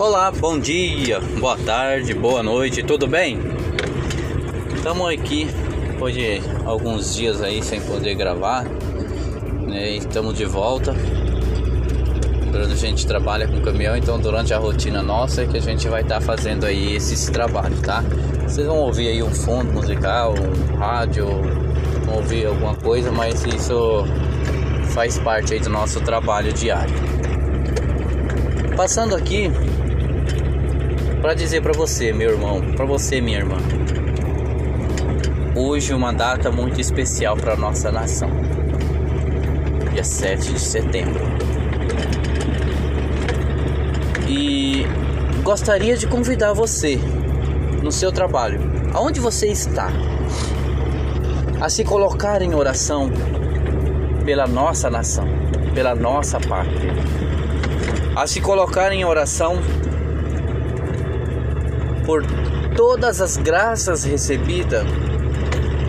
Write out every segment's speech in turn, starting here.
Olá, bom dia, boa tarde, boa noite, tudo bem? Estamos aqui depois de alguns dias aí sem poder gravar, né? Estamos de volta. Durante a gente trabalha com caminhão, então durante a rotina nossa é que a gente vai estar tá fazendo aí esses trabalhos, tá? Vocês vão ouvir aí um fundo musical, um rádio, vão ouvir alguma coisa, mas isso faz parte aí do nosso trabalho diário. Passando aqui para dizer para você, meu irmão, para você, minha irmã. Hoje uma data muito especial para nossa nação. Dia 7 de setembro. E gostaria de convidar você no seu trabalho, aonde você está, a se colocar em oração pela nossa nação, pela nossa pátria, a se colocar em oração por todas as graças recebidas,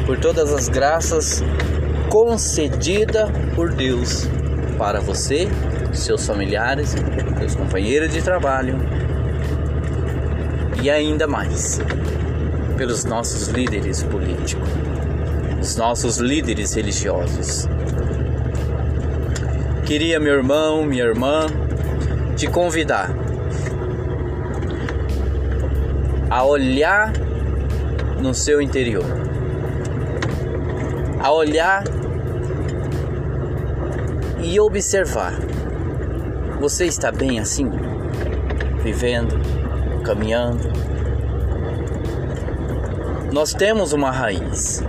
por todas as graças concedidas por Deus para você, seus familiares, seus companheiros de trabalho e ainda mais pelos nossos líderes políticos, os nossos líderes religiosos. Queria, meu irmão, minha irmã, te convidar a olhar no seu interior, a olhar e observar. Você está bem assim? Vivendo, caminhando? Nós temos uma raiz,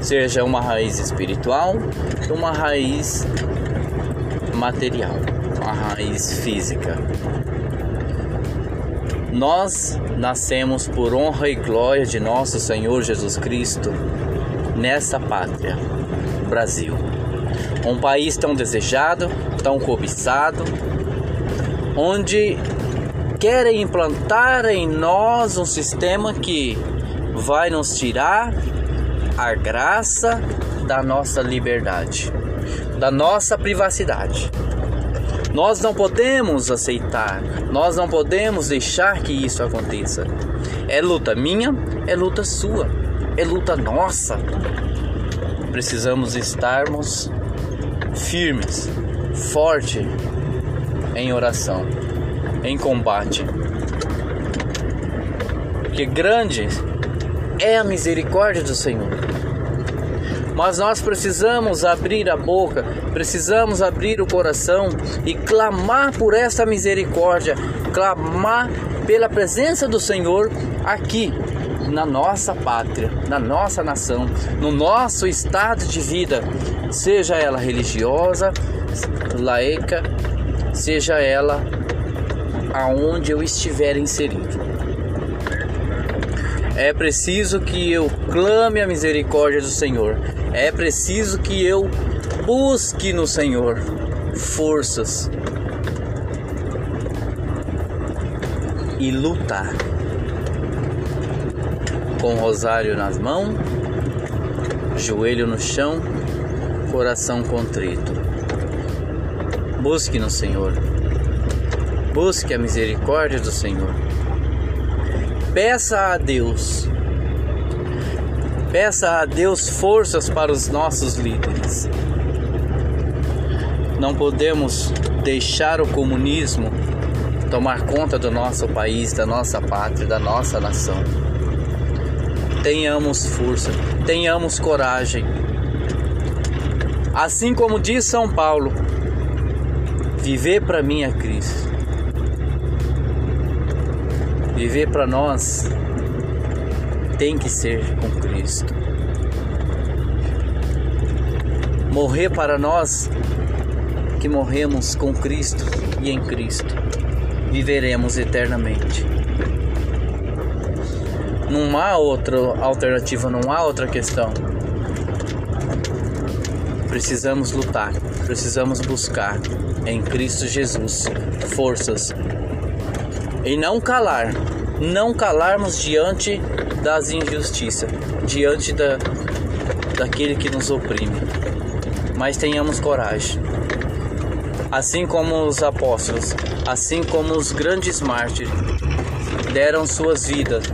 seja uma raiz espiritual, uma raiz material, uma raiz física. Nós nascemos por honra e glória de nosso Senhor Jesus Cristo nessa pátria, Brasil. Um país tão desejado, tão cobiçado, onde querem implantar em nós um sistema que vai nos tirar a graça da nossa liberdade, da nossa privacidade. Nós não podemos aceitar, nós não podemos deixar que isso aconteça. É luta minha, é luta sua, é luta nossa. Precisamos estarmos firmes, forte em oração, em combate. Porque grande é a misericórdia do Senhor. Mas nós precisamos abrir a boca, precisamos abrir o coração e clamar por esta misericórdia, clamar pela presença do Senhor aqui na nossa pátria, na nossa nação, no nosso estado de vida, seja ela religiosa, laica, seja ela aonde eu estiver inserido. É preciso que eu clame a misericórdia do Senhor. É preciso que eu busque no Senhor forças e lutar com o rosário nas mãos, joelho no chão, coração contrito. Busque no Senhor. Busque a misericórdia do Senhor. Peça a Deus. Peça a Deus forças para os nossos líderes. Não podemos deixar o comunismo tomar conta do nosso país, da nossa pátria, da nossa nação. Tenhamos força, tenhamos coragem. Assim como diz São Paulo, viver para mim é Cristo. Viver para nós tem que ser com Cristo. Morrer para nós que morremos com Cristo e em Cristo, viveremos eternamente. Não há outra alternativa, não há outra questão. Precisamos lutar, precisamos buscar em Cristo Jesus forças e não calar, não calarmos diante das injustiças, diante da, daquele que nos oprime. Mas tenhamos coragem. assim como os apóstolos, assim como os grandes mártires deram suas vidas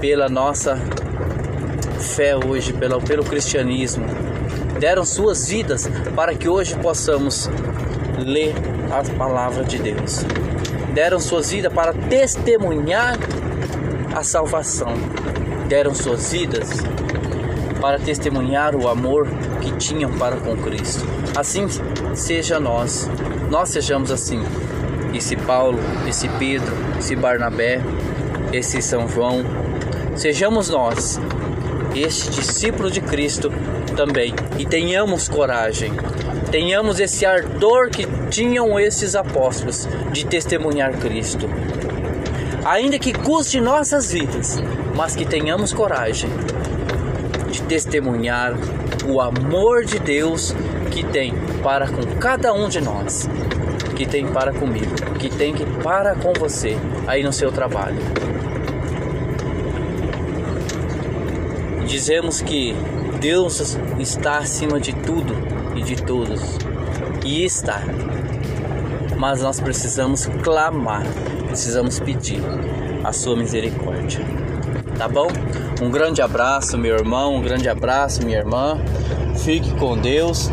pela nossa fé hoje, pelo, pelo cristianismo, deram suas vidas para que hoje possamos ler a palavra de Deus. Deram suas vidas para testemunhar a salvação. Deram suas vidas para testemunhar o amor que tinham para com Cristo. Assim seja nós, nós sejamos assim. Esse Paulo, esse Pedro, esse Barnabé, esse São João, sejamos nós, este discípulo de Cristo também, e tenhamos coragem, tenhamos esse ardor que tinham esses apóstolos de testemunhar Cristo. Ainda que custe nossas vidas, mas que tenhamos coragem de testemunhar o amor de Deus que tem para com cada um de nós, que tem para comigo, que tem que para com você aí no seu trabalho. Dizemos que Deus está acima de tudo e de todos, e está. Mas nós precisamos clamar, precisamos pedir a sua misericórdia. Tá bom? Um grande abraço, meu irmão, um grande abraço, minha irmã. Fique com Deus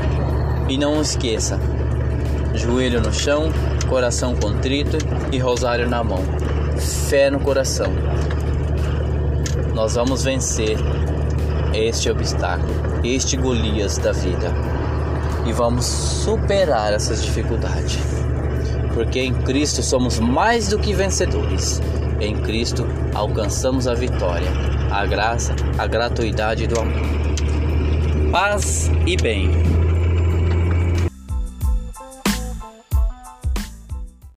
e não esqueça: joelho no chão, coração contrito e rosário na mão. Fé no coração. Nós vamos vencer este obstáculo, este Golias da vida. E vamos superar essas dificuldades. Porque em Cristo somos mais do que vencedores. Em Cristo alcançamos a vitória, a graça, a gratuidade do amor. Paz e bem.